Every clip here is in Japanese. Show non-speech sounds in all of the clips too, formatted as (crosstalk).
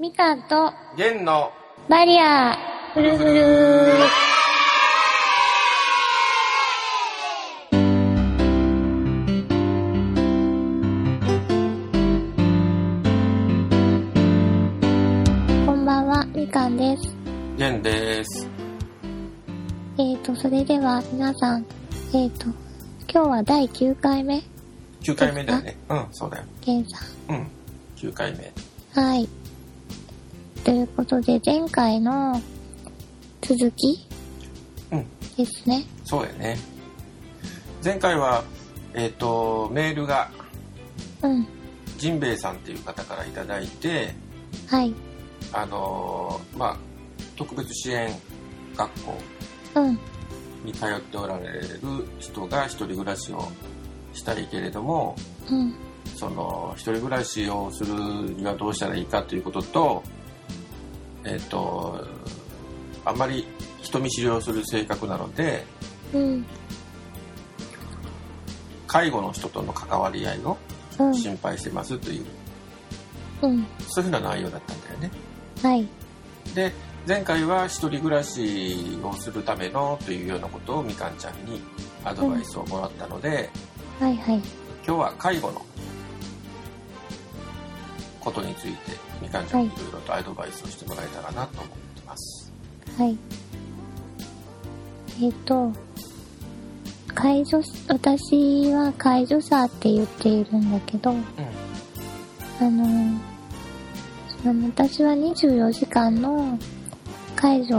みかんと弦のバリアフルフルこんばんは、みかんです。弦です。えーと、それでは皆さん、えーと、今日は第9回目、9回目だよね。うん、そうだよ。ゲンさうん。9回目。ん。はい。ということで、前回の続きうん。ですね。そうだよね。前回は、えっ、と、メールが、うん。ジンベエさんっていう方からいただいて、はい。あのーまあ、特別支援学校うん。に通っておられる人が一人暮らしをしたいけれども、うん。その一人暮らしをするにはどうしたらいいかということと、えっ、と、あんまり人見知りをする性格なので、うん。介護の人との関わり合いをうん。心配してますという、うん。そういうふうな内容だったんだよね。はい。で、前回は一人暮らしをするためのというようなことをみかんちゃんにアドバイスをもらったので、はいはい。今日は介護のことについてみかんちゃんにいろいろとアドバイスをしてもらえたらなと思ってます。はい。えっ、と、介助、私は介助者って言っているんだけど、うん。あの、その私は24時間の介助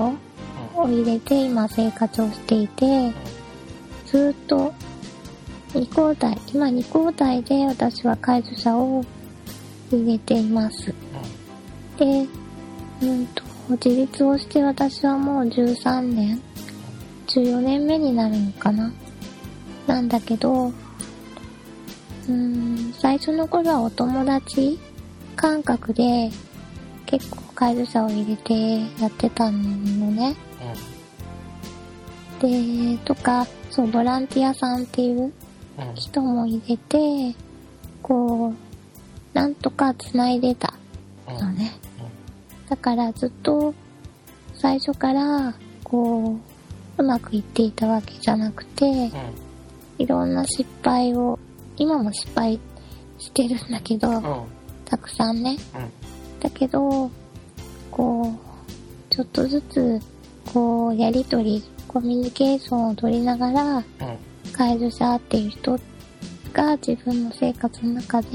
を入れて今生活をしていて、ずっと2交代、今2交代で私は介助者を入れています。で、うんと、自立をして私はもう13年、14年目になるのかな。なんだけど、うーん、最初の頃はお友達感覚で結構介助者を入れてやってたのね。で、とか、そう、ボランティアさんっていう。人も入れて、こう、なんとか繋いでたうん。のね。だからずっと最初からこううまくいっていたわけじゃなくていろんな失敗を今も失敗してるんだけど。たくさんねうん。だけどこうちょっとずつこうやりとりコミュニケーションを取りながらうん。介助者っていう人が自分の生活の中で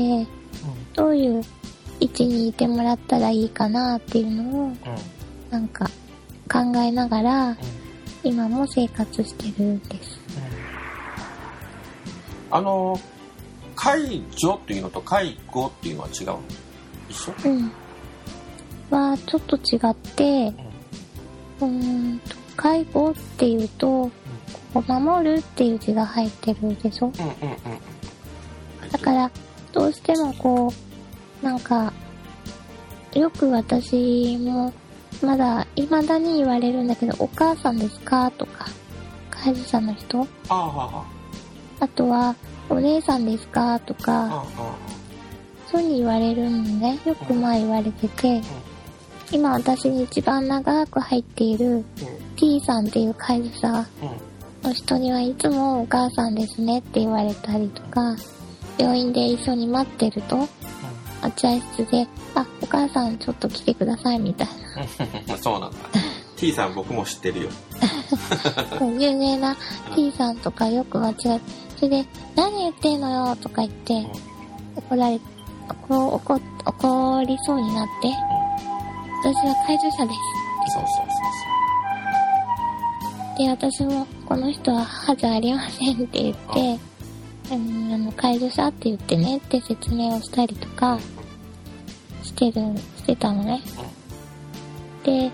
どういう位置にいてもらったらいいかなっていうのをうん。なんか考えながら今も生活してるんです。あの、介助っていうのと介護っていうのは違うの？一緒？うん。はちょっと違って、うーんと、介護っていうと、こう守るっていう字が入ってるでしょうんうんうんうん。だから、どうしてもこう、なんか、よく私も、まだ、未だに言われるんだけど、お母さんですか？とか、介助者の人。ああ、はあとは、お姉さんですか？とあ、はあ、か、ああ、そういう風に言われるのね。よくまあ言われてて、今私に一番長く入っているうん。T さんっていう介助者うん。の人にはいつもお母さんですねって言われたりとか、病院で一緒に待ってると、待合室で、あ、お母さんちょっと来てくださいみたいうん。(laughs) そうなんだ。T さん僕も知ってるよ。(laughs) な。有名な T さんとかよく間違えそれで、何言ってんのよとか言って、怒られ、怒怒怒りそうになって、私は介助者です。そうそうで、私も、この人は母じゃありませんって言って、うん、あの、介助者って言ってねって説明をしたりとか、してる、してたのね。で、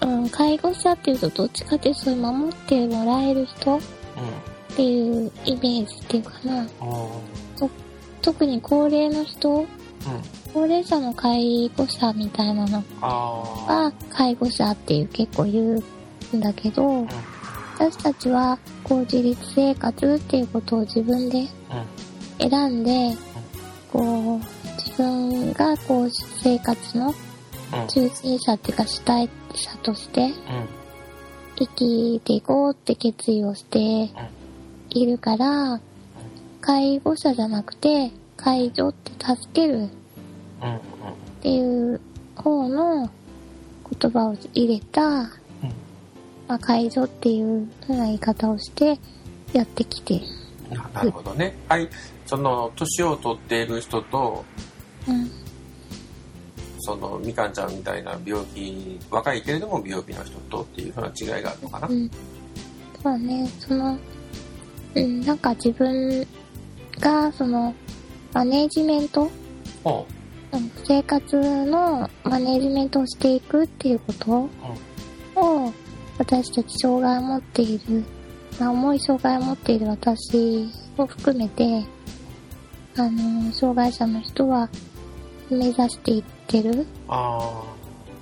うん、介護者っていうとどっちかってそういう守ってもらえる人。っていうイメージっていうかな。特に高齢の人、うん。高齢者の介護者みたいなの。は介護者っていう結構言うんだけど、うん。私たちはこう自立生活っていうことを自分で選んで、こう自分がこう生活のうん。中心者っていうか主体者としてうん。生きていこうって決意をしているから、介護者じゃなくて、介助って助けるっていう方の言葉を入れた、まあ、介助っていう言い方をしてやってきて、ななるほどね。はい。その年を取っている人とうん、そのみかんちゃんみたいな病気若いけれども病気の人とっていうふうな違いがあるのかな、うん。そうね、その、うん、なんか自分が、その、マネージメント、生活のマネージメントをしていくっていうことを、私たち障害を持っている、まあ、重い障害を持っている私を含めて、あの、障害者の人は目指していってる。あ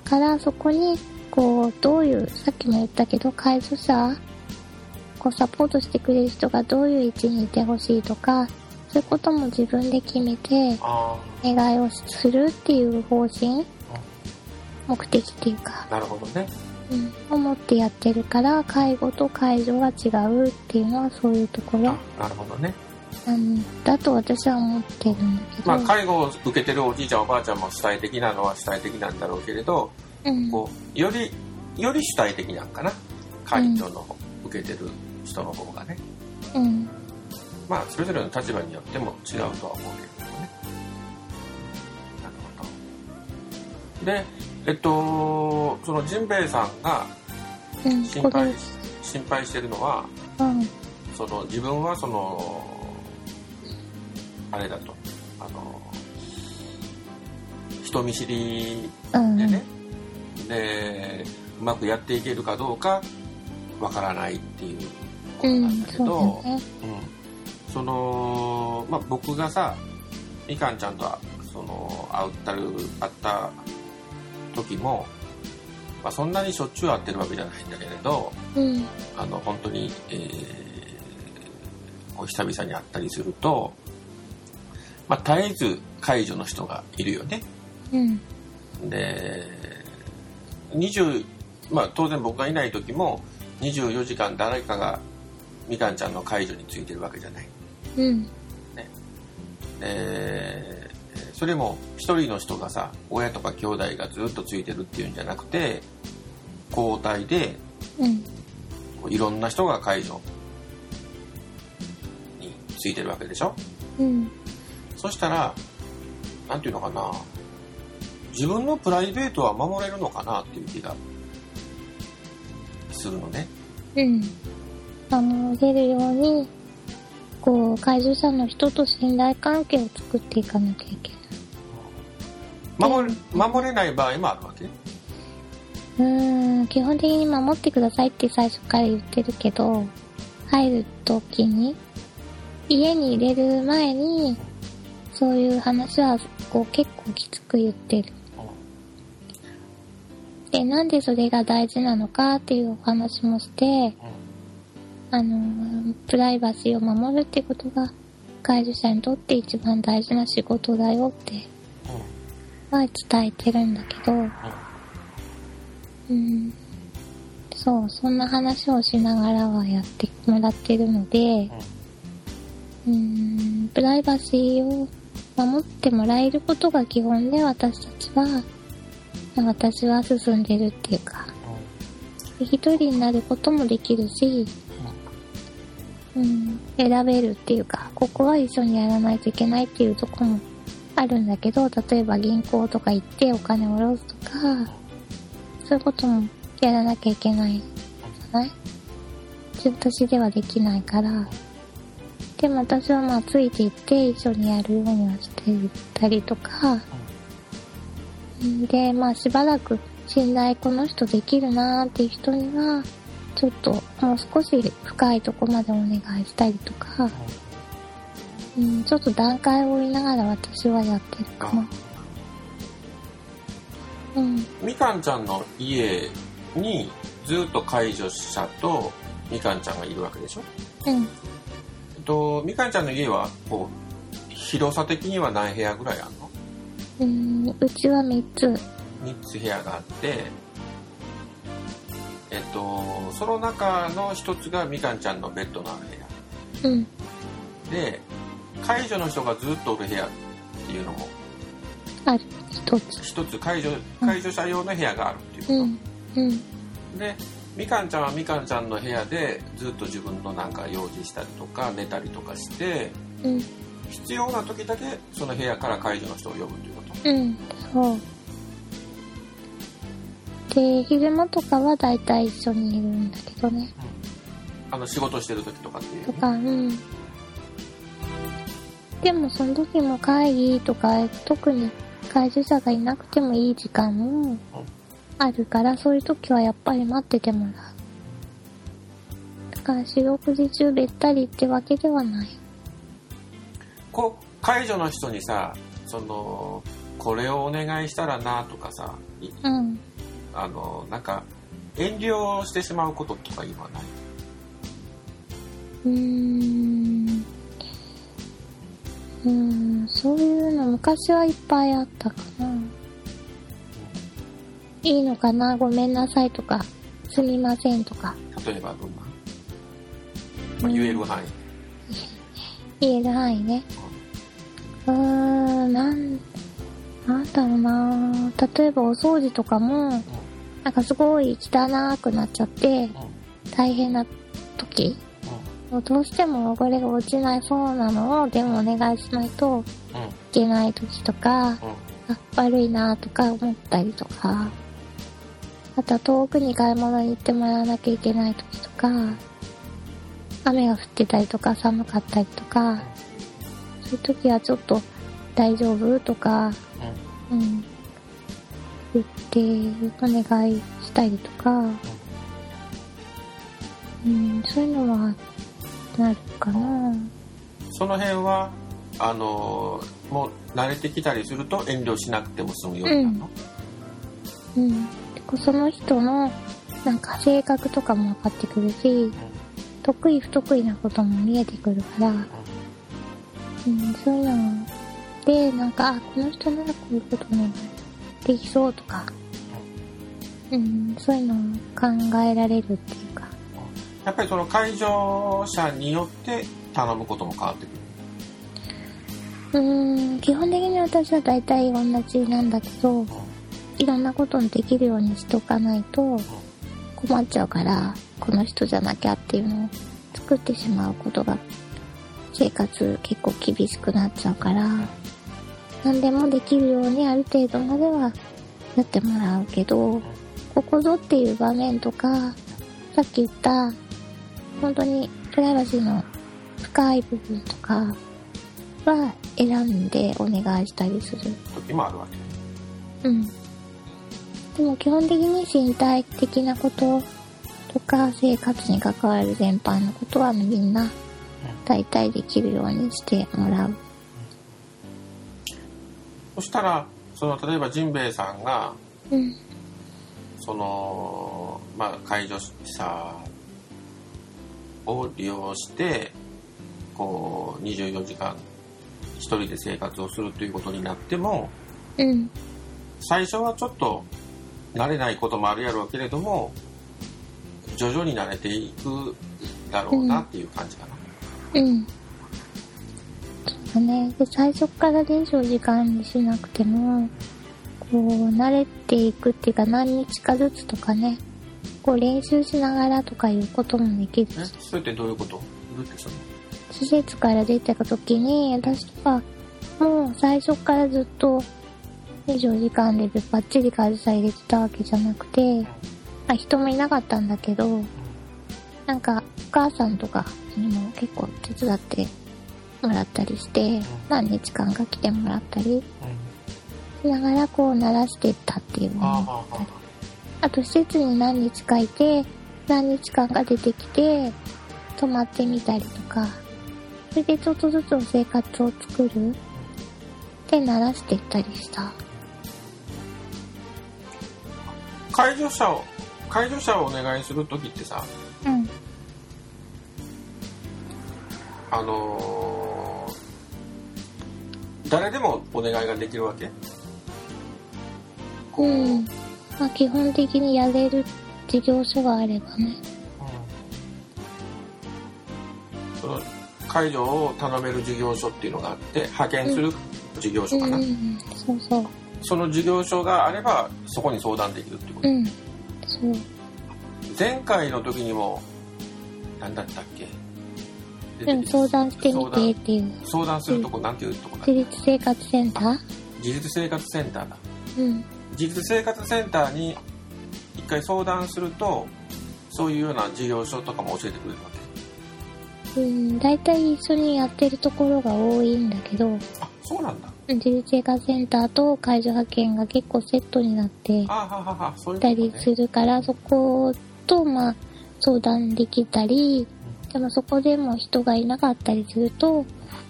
から、そこに、こう、どういう、さっきも言ったけど、介助者、こう、サポートしてくれる人がどういう位置にいてほしいとか、そういうことも自分で決めて願いをするっていう方針、目的っていうか、ーなるほどねうん、を持ってやってるから、介護と介助が違うっていうのはそういうところ。あ、なるほどね。うん、だと私は思ってるんだけど、まあ介護を受けてるおじいちゃんおばあちゃんも主体的なのは主体的なんだろうけれどうん、こうよりより主体的なんかな？介助の受けてる人の方がね、うん、まあそれぞれの立場によっても違うとは思うけれどもね。なるほど。でえっとそのジンベエさんがうん、心配心配してるのはうん、その自分はそのあれだと。あの人見知りうん、でね、でうまくやっていけるかどうかわからないっていう。ことうん、なんだけそうだど、ね。うん。そのまあ僕がさみかんちゃんとその会ったる会った時も、まあ、そんなにしょっちゅう会ってるわけじゃないんだけれどうん、あの本当に、えー久々に会ったりすると、まあ、絶えず介助の人がいるよね。うん、で20まあ当然僕がいない時も24時間誰かがみかんちゃんの介助についてるわけじゃない。うん、でそれも一人の人がさ親とか兄弟がずっとついてるっていうんじゃなくて交代でうん、いろんな人が介助についてるわけでしょ？うん、そしたらなんていうのかな自分のプライベートは守れるのかなっていう気がするのね。うん。守れるように、こう、介助者の人と信頼関係を作っていかなきゃいけない。守れ守れない場合もあるわけ？うーん、基本的に守ってくださいって最初から言ってるけど、入る時に、家に入れる前に、そういう話は、こう結構きつく言ってる。で、なんでそれが大事なのかっていうお話もして、あのー、プライバシーを守るってことが、介助者にとって一番大事な仕事だよって、は伝えてるんだけど、うん。そう、そんな話をしながらはやってもらってるので、うん、プライバシーを守ってもらえることが基本で私たちは、私は進んでるっていうか、一人になることもできるし、うん、選べるっていうか、ここは一緒にやらないといけないっていうとこもあるんだけど、例えば銀行とか行ってお金を下ろすとか、そういうこともやらなきゃいけないじゃない？私ではできないから。でも私はまあついていって一緒にやるようにはしていったりとか、で、まあしばらく信頼この人できるなーっていう人には、ちょっともう少し深いとこまでお願いしたりとか、うん、ちょっと段階を追いながら私はやってるかな。うん、みかんちゃんの家にずっと介助者とみかんちゃんがいるわけでしょ？うん。えっと、みかんちゃんの家はこう広さ的には何部屋ぐらいあるの？うん、うちは3つ。3 3つ部屋があってえっとその中の1つがみかんちゃんのベッドのある部屋うん。で介助の人がずっとおる部屋っていうのもある。一つ。一つ介助介助者用の部屋があるっていうこと、うん。うん。でみかんちゃんはみかんちゃんの部屋でずっと自分のなんか用事したりとか寝たりとかしてうん。必要な時だけその部屋から介助の人を呼ぶということうん。そう。で、昼間とかはだいたい一緒にいるんだけどね。あの仕事してる時とかっていうとか、うん。でもその時も会議とか、特に介助者がいなくてもいい時間もあるから、そういう時はやっぱり待っててもらう。だから四六時中べったりってわけではない。こう介助の人にさそのこれをお願いしたらなとかさいうん。あのなんか遠慮してしまうこととか今ない？うーん。うーん、そういうの昔はいっぱいあったかな。いいのかな？ごめんなさいとか、すみませんとか。例えばどんな、まあ、言える範囲、言える範囲ね。うーん、なん、なんだろうな。例えばお掃除とかも、なんかすごい汚くなっちゃって、大変な時もうどうしても汚れが落ちないそうなのを、でもお願いしないとうん。うんいけない時とか、うんあ、悪いなとか思ったりとか、あとは遠くに買い物に行ってもらわなきゃいけない時とか、雨が降ってたりとか寒かったりとか、そういう時はちょっと大丈夫とか、うん、言ってお願いしたりとか、うん、そういうのはなるかな。その辺はあのもう慣れてきたりすると遠慮しなくても済むようになるの、うん。でその人の、なんか性格とかも分かってくるし、得意不得意なことも見えてくるから、うん、そういうので、なんか、あ、この人ならこういうこともできそうとか、うん、そういうのを考えられるっていうか、やっぱりその介助者によって頼むことも変わってくる。うん、基本的に私は大体同じなんだけど、いろんなことにできるようにしとかないと困っちゃうから、この人じゃなきゃっていうのを作ってしまうことが生活結構厳しくなっちゃうから、何でもできるようにある程度まではやってもらうけど、ここぞっていう場面とか、さっき言った本当にプライバシーの深い部分とかは選んでお願いしたりする。時もあるわけ？うん。でも基本的に身体的なこととか生活に関わる全般のことはみんな大体できるようにしてもらう。そしたらその例えばジンベエさんがうん。そのまあ介助者を利用してこう24時間一人で生活をするということになってもうん。最初はちょっと慣れないこともあるやろうけれども徐々に慣れていくだろうなっていう感じかな。うん。そうだね。で、最初から24時間にしなくても、こう、慣れていくっていうか何日かずつとかね、こう練習しながらとかいうこともできる。それってどういうこと？どうやってするの？施設から出てた時に、私はもう最初からずっと24時間でバッチリ会社入れてたわけじゃなくて、まあ人もいなかったんだけど、なんかお母さんとかにも結構手伝ってもらったりして、何日間か来てもらったりしながらこう慣らしてったっていうのああもあああと施設に何日かいて、何日間か出てきて、泊まってみたりとか、それでちょっとずつ生活を作るで慣らしていったりした。介助者を介助者をお願いする時ってさうん。あのー誰でもお願いができるわけ？うん。まあ基本的にやれる事業所があればね。うんその介助を頼める事業所っていうのがあって派遣する事業所かな、うんうんうん。そうそう。その事業所があればそこに相談できるってこと、うん。そう。前回の時にも何だったっけ？でも相談してみてっていう。相談するとこなんていうとこだっ自け立生活センター？自立生活センターだうん。自立生活センターに一回相談するとそういうような事業所とかも教えてくれるわけ？うん、大体一緒にやってるところが多いんだけど、あそうなんだ。自立生活センターと介助派遣が結構セットになってあはははそういうたりするから、そこと、まあ、相談できたり、でもそこでも人がいなかったりすると、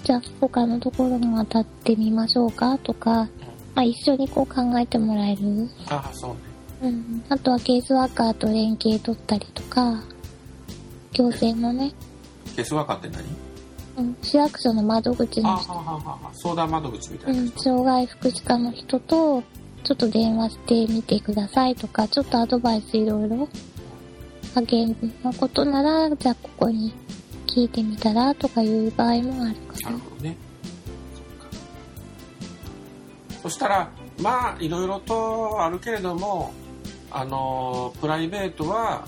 じゃあ他のところも当たってみましょうかとか、まあ一緒にこう考えてもらえる？あそうね。うん。あとはケースワーカーと連携取ったりとか、行政のね、ケースワーカーって何？うん、市役所の窓口の人。あはははは相談窓口みたうん、いな人、障害福祉課の人と、ちょっと電話してみてくださいとか、ちょっとアドバイスいろいろ、派遣のことなら、じゃあここに聞いてみたらとかいう場合もあるかな。なるほどねそしたらまあいろいろとあるけれどもあのプライベートは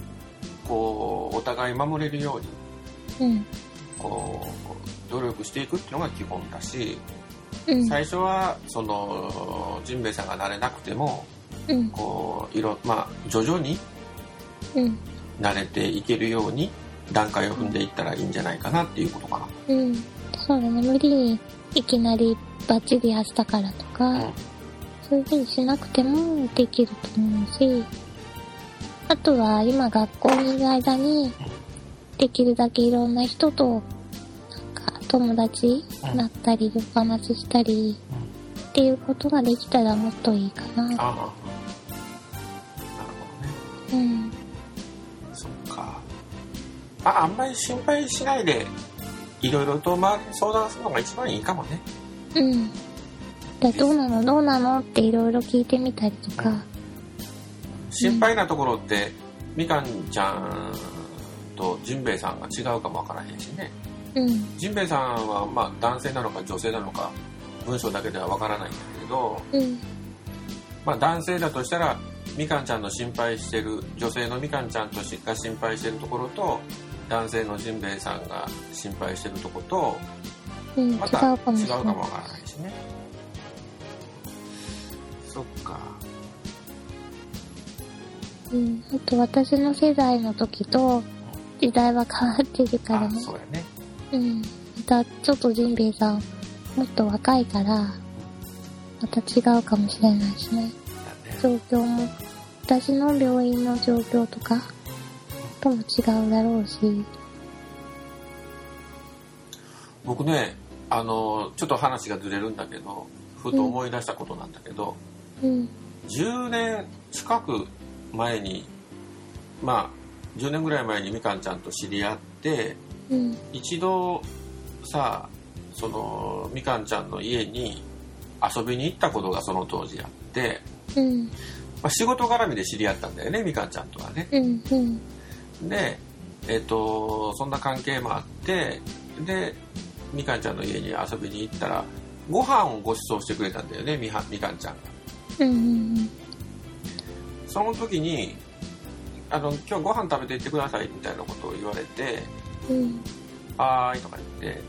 こうお互い守れるようにうん、こう努力していくっていうのが基本だし、うん、最初はそのジンベエさんが慣れなくてもうん、こういろまあ徐々にうん、慣れていけるように段階を踏んでいったらいいんじゃないかなっていうことかうん。そうだね、無理にいきなりバッチリ明日からとか、な。うんそういうふうにしなくてもできると思うし、あとは今学校にいる間に、できるだけいろんな人と、なんか友達になったり、お話ししたり、っていうことができたらもっといいかな。ああなるほどねうん。そっか。あ、あんまり心配しないで、いろいろと周りに相談するのが一番いいかもね。うん。でどうなの？どうなの？っていろいろ聞いてみたりとか。心配なところって、みかんちゃんとジンベエさんが違うかもわからへんしね。うん。ジンベエさんは、まあ、男性なのか女性なのか、文章だけではわからないんだけれど、うん。まあ、男性だとしたら、みかんちゃんの心配してる、女性のみかんちゃんとしが心配してるところと、男性のジンベエさんが心配してるところと、うん。違うまた違うかもしれない。かもわからないしね。そっか。うん。あと私の世代の時と、時代は変わってるからあ、ね。そうやね。うん。またちょっとジンベエさん、もっと若いから、また違うかもしれないしね。だね。状況も、私の病院の状況とか、とも違うだろうし。僕ね、あの、ちょっと話がずれるんだけど、ふと思い出したことなんだけど、うん。10年近く前に、まあ、10年ぐらい前にみかんちゃんと知り合って、うん。一度さ、その、みかんちゃんの家に遊びに行ったことがその当時あって、うん。まあ、仕事絡みで知り合ったんだよね、みかんちゃんとはね。うん。うん。で、えっ、と、そんな関係もあって、で、みかんちゃんの家に遊びに行ったら、ご飯をご馳走してくれたんだよね、みはみかんちゃんが。うん。うん。その時に、あの、今日ご飯食べて行ってくださいみたいなことを言われて、うん。はーいとか言って、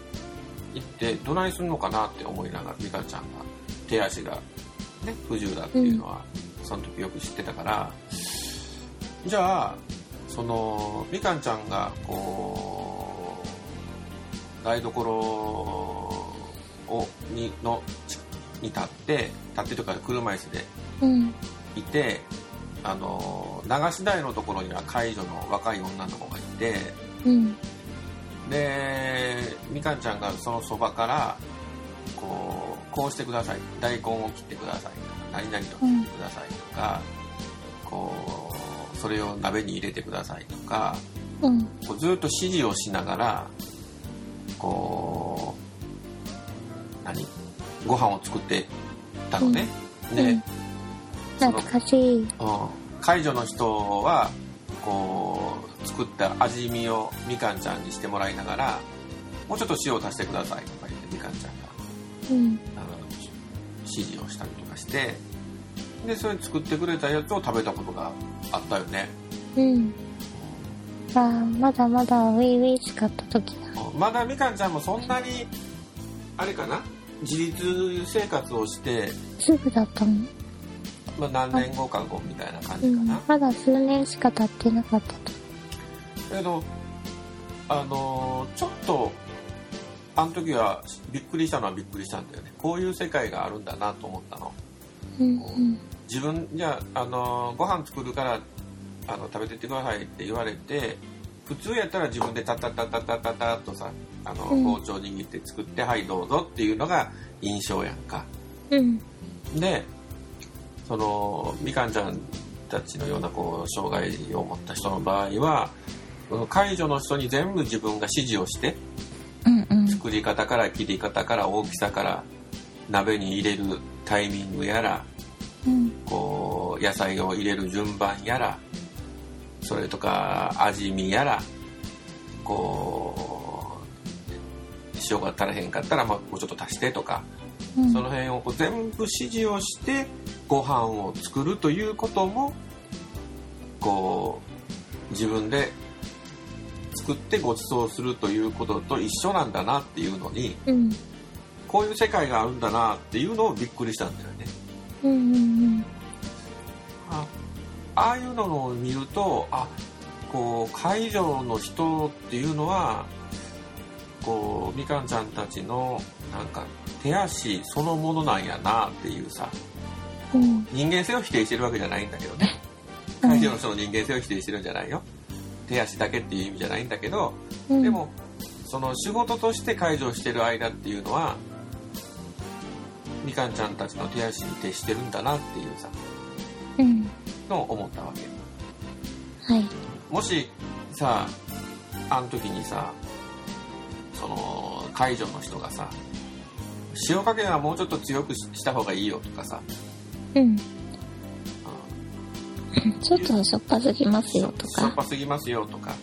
行って、どないすんのかなって思いながら、みかんちゃんが、手足がね、不自由だっていうのは、その時よく知ってたから、じゃあ、その、みかんちゃんが、こう、台所を、に、の、に立って、立ってというか車椅子でうん。いて、あの、流し台のところには介助の若い女の子がいて、うん。でみかんちゃんがそのそばからこうこうしてください大根を切ってください何々と切ってくださいとか、こうそれを鍋に入れてくださいとかうん。こうずっと指示をしながらこう何？ご飯を作ってたのね、で、うん懐かしい。うん、介助の人はこう作った味見をみかんちゃんにしてもらいながらもうちょっと塩を足してくださいとか言ってみかんちゃんがうん。あの指示をしたりとかしてでそれ作ってくれたやつを食べたことがあったよねうん。ああ、まだまだウィウィしかった時だ。まだみかんちゃんもそんなにあれかな？自立生活をして、すぐだったのまあ、何年後か後みたいな感うんじかな、。まだ数年しか経ってなかったと。けどあのーちょっとあの時はびっくりしたのはびっくりしたんだよねこういう世界があるんだなと思ったのうんうん。自分じゃあ、あのーご飯作るからあの食べてってくださいって言われて普通やったら自分でタタタタタタタっとさあのうん包丁握って作って、はいどうぞっていうのが印象やんかうん。でそのみかんちゃんたちのようなこう障害を持った人の場合は介助の人に全部自分が指示をしてうんうん。作り方から切り方から大きさから鍋に入れるタイミングやらうん。こう野菜を入れる順番やらそれとか味見やらこう塩が足らへんかったら、まあ、もうちょっと足してとかうん。その辺をこう全部指示をしてご飯を作るということもこう自分で作ってご馳走するということと一緒なんだなっていうのにうん。こういう世界があるんだなっていうのをびっくりしたんだよね。うんうんあああいうのを見るとあこう介助の人っていうのはこうみかんちゃんたちのなんか手足そのものなんやなっていうさうん。うん。人間性を否定してるわけじゃないんだけどねうん介助の人の人間性を否定してるんじゃないよ手足だけっていう意味じゃないんだけどうんで、もその仕事として介助をしてる間っていうのはみかんちゃんたちの手足に徹してるんだなっていうさうん。のを思ったわけはい。もしさあの時にさその介助の人がさ塩加減はもうちょっと強くしした方がいいよとかさ、うん。うちょっとしょっぱすぎますよとか。しょっぱすぎますよとか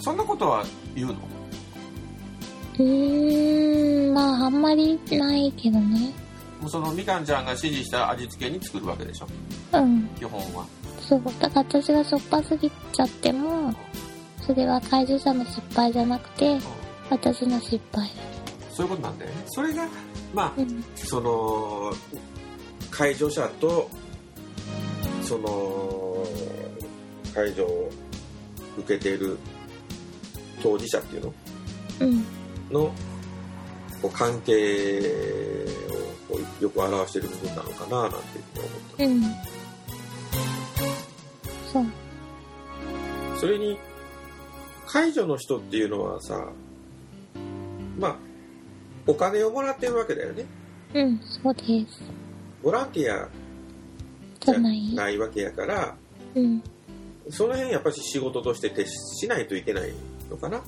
そんなことは言うの？うーん、まああんまりないけどね。もうそのみかんちゃんが指示した味付けに作るわけでしょ？うん。基本はそう。だから私がしょっぱすぎちゃっても、それは介助者の失敗じゃなくて、私の失敗。そういうことなんだよねそれがまあうん。その介助者とその介助を受けている当事者っていうの？うん。の関係をよく表している部分なのかななんていうふうに思っうん。そう。たそれに介助の人っていうのはさまあお金をもらってるわけだよねうん、そうです。ボランティアじゃない。ないわけやからうん。その辺やっぱり仕事として徹しないといけないのかな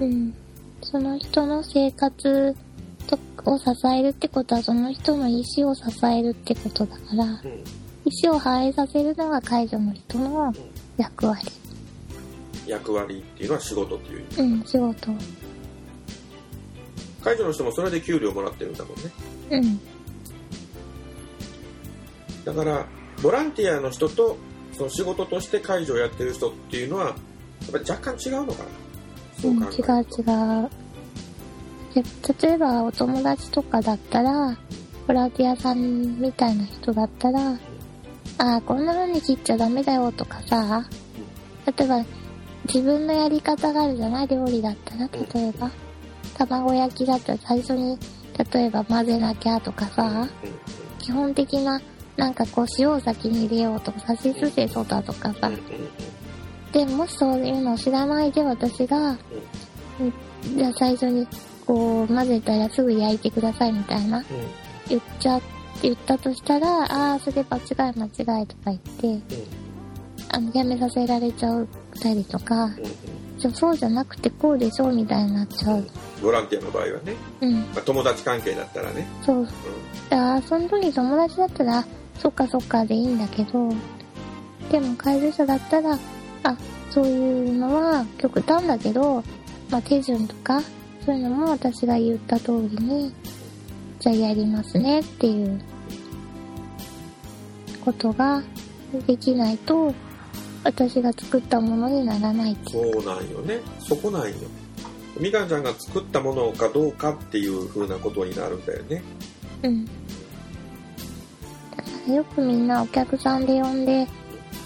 うん。その人の生活とを支えるってことは、その人の意思を支えるってことだから、うん意思を反映させるのが介助の人の役割。役割っていうのは仕事っていううん、仕事。介助の人もそれで給料もらってるんだもんねうん。だからボランティアの人とその仕事として介助をやってる人っていうのはやっぱり若干違うのかなそううん、考える違う違う。で例えばお友達とかだったら、ボランティアさんみたいな人だったら、ああ、こんな風に切っちゃダメだよとかさ、例えば自分のやり方があるじゃない？料理だったら、例えば。卵焼きだったら最初に、例えば混ぜなきゃとかさ、基本的な、なんかこう塩を先に入れようとか、さしすせそだとかさ、で、もしそういうのを知らないで私が、じゃあ最初にこう混ぜたらすぐ焼いてくださいみたいな。言っちゃって言ったとしたら、ああ、それ間違い間違いとか言って、うん。あの、やめさせられちゃうたりとか、うんそうじゃなくてこうでしょみたいになっちゃう。ボランティアの場合はね、うん、まあ、友達関係だったらね、そう。ああ、その時友達だったら、そっかそっかでいいんだけど、でも介助者だったら、あ、そういうのは極端だけど、まあ、手順とか、そういうのも私が言った通りに、じゃあやりますねっていうことができないと、私が作ったものにならないっていうそうなんよねそこなんよみかんちゃんが作ったものかどうかっていう風なことになるんだよねうん。だからよくみんなお客さんで呼んで、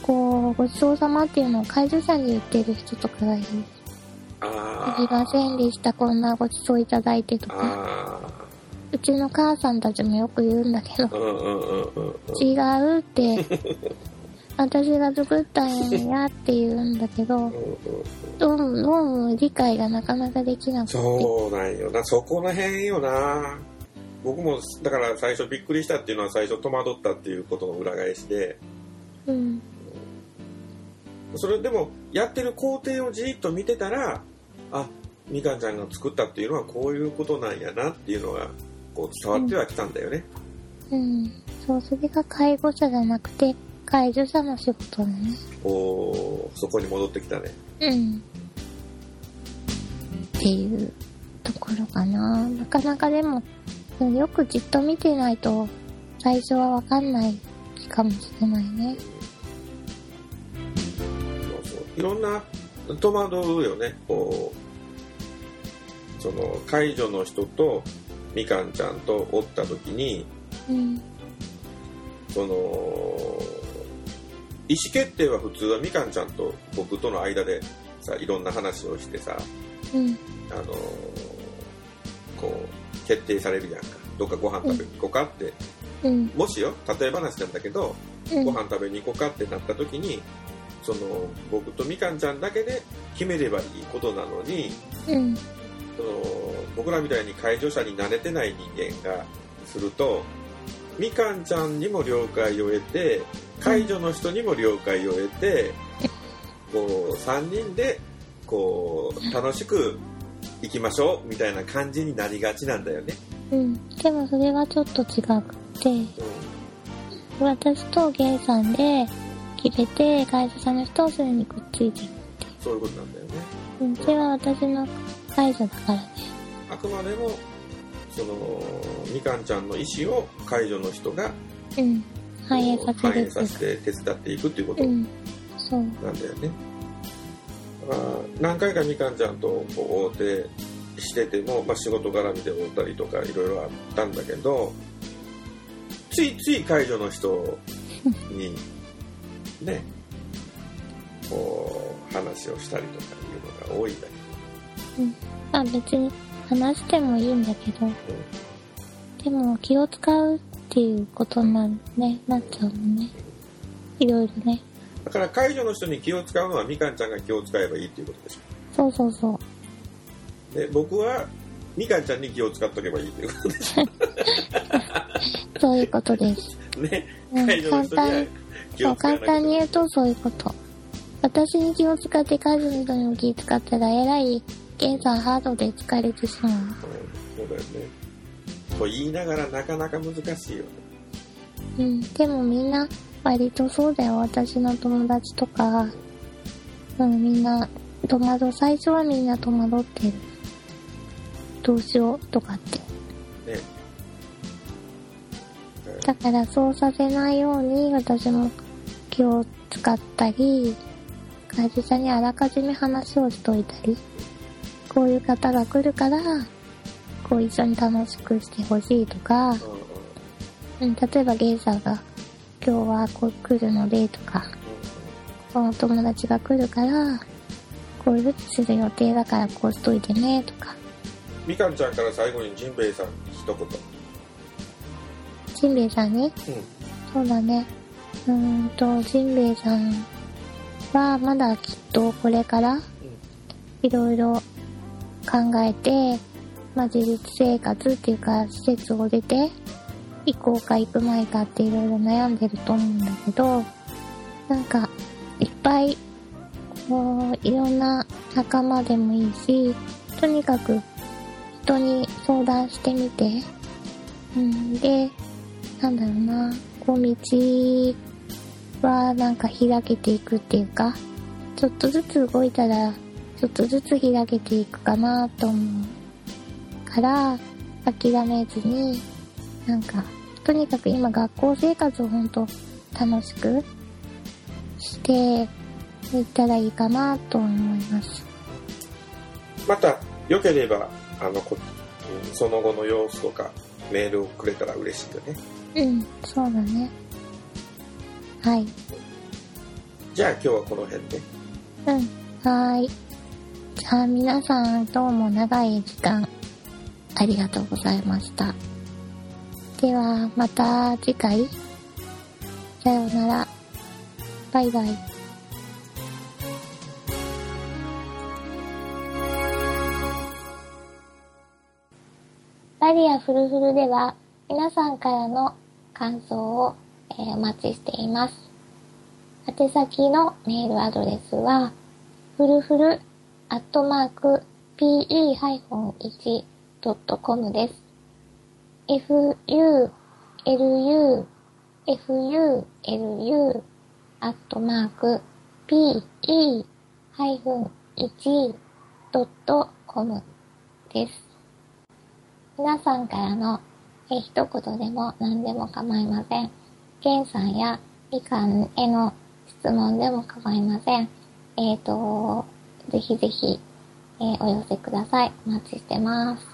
こう、ごちそうさまっていうのを介助者に言ってる人とかがいる。あすみませんでした、こんなごちそういただいてとあか。あうちの母さんたちもよく言うんだけど。違うって、(laughs) 私が作ったんやって言うんだけど、どうも、どうも理解がなかなかできなくて。そうなんよな。そこら辺よな。僕もだから最初びっくりしたっていうのは最初戸惑ったっていうことの裏返しで。うん。それでもやってる工程をじーっと見てたらあみかんちゃんが作ったっていうのはこういうことなんやなっていうのがこう伝わってはきたんだよね、うん。そう、それが介護者じゃなくて、介助者の仕事だね。おーそこに戻ってきたねうん。っていうところかな。なかなかでも、よくじっと見てないと、最初はわかんないかもしれないね。そうそういろんな戸惑うよねこうその介助の人とみかんちゃんとおった時にうん。その意思決定は普通はみかんちゃんと僕との間でさいろんな話をしてさうん。あのこう決定されるやんかどっかご飯食べに行こうかって、うん。もしよ例え話なんだけど、うん。ご飯食べに行こうかってなった時にその僕とみかんちゃんだけで決めればいいことなのにうん。その僕らみたいに介助者に慣れてない人間がするとみかんちゃんにも了解を得て介助の人にも了解を得て、こう3人でこう楽しく行きましょうみたいな感じになりがちなんだよね。うん。でもそれはちょっと違くて、う私とゲイさんで決めて、介助者の人はそれにくっついてる。ん、そういうことなんだよね。うん。それは私のだからね。あくまでもそのみかんちゃんの意思を介助の人がうん。反映させ反。映させて手伝っていくっていうこと。なんだよね。だから何回かみかんちゃんとこう会うてしてても、まあ、仕事絡みで会ったりとかいろいろあったんだけどついつい介助の人にねこう話をしたりとかいうのが多いんだまあ別に話してもいいんだけど、でも気を使うっていうことになるね、なっちゃうもんね。いろいろね。だから介助の人に気を使うのはみかんちゃんが気を使えばいいっていうことでしそうそうそう。ょで僕はみかんちゃんに気を使っとけばいいっていうことでし (laughs) そういうことです。ょねうん介助の人には気そう、簡単に言うとそういうこと。私に気を使って家事の人にも気使ったら、えらい、検査ハードで疲れてしまう。うんそうだよね。と言いながらなかなか難しいよね。うん、でもみんな割とそうだよ。私の友達とか、うん、みんな戸惑う、最初はみんな戸惑ってる。どうしようとかって。ね。だからそうさせないように私も気を使ったり、会社にあらかじめ話をしといたり、こういう方が来るから、こう一緒に楽しくしてほしいとか、うん例えばゲイさんが今日はこう来るのでとか、この友達が来るから、こういうふうにする予定だからこうしといてねとか、みかんちゃんから最後にジンベエさん一言。ジンベエさんにうん。そうだね。うーんと、ジンベエさんはまだきっとこれからいろいろ考えて、まあ、自立生活っていうか施設を出て行こうか行く前かっていろいろ悩んでると思うんだけど、なんかいっぱいこういろんな仲間でもいいし、とにかく人に相談してみて、うん、で、なんだろうな、こう道はなんか開けていくっていうか、ちょっとずつ動いたら、ちょっとずつ開けていくかなと思う。から、諦めずに、なんか、とにかく今学校生活を本当楽しくしていったらいいかなと思います。また、良ければ、あの、こその後の様子とかメールをくれたら嬉しいよね。うん、そうだね。はい。じゃあ今日はこの辺で。うん、はーい。じゃあ皆さんどうも長い時間ありがとうございました。ではまた次回。さようなら。バイバイ。バリアフルフルでは皆さんからの感想を、え、お待ちしています。宛先のメールアドレスは、フルフルアットマーク pe-1.com です。fu, lu, fu, lu アットマーク pe-1.com です。皆さんからのえ一言でも何でも構いません。ケンさんやみかんへの質問でも構いません。えっ、ー、と、ぜひぜひ、えー、お寄せください。お待ちしてます。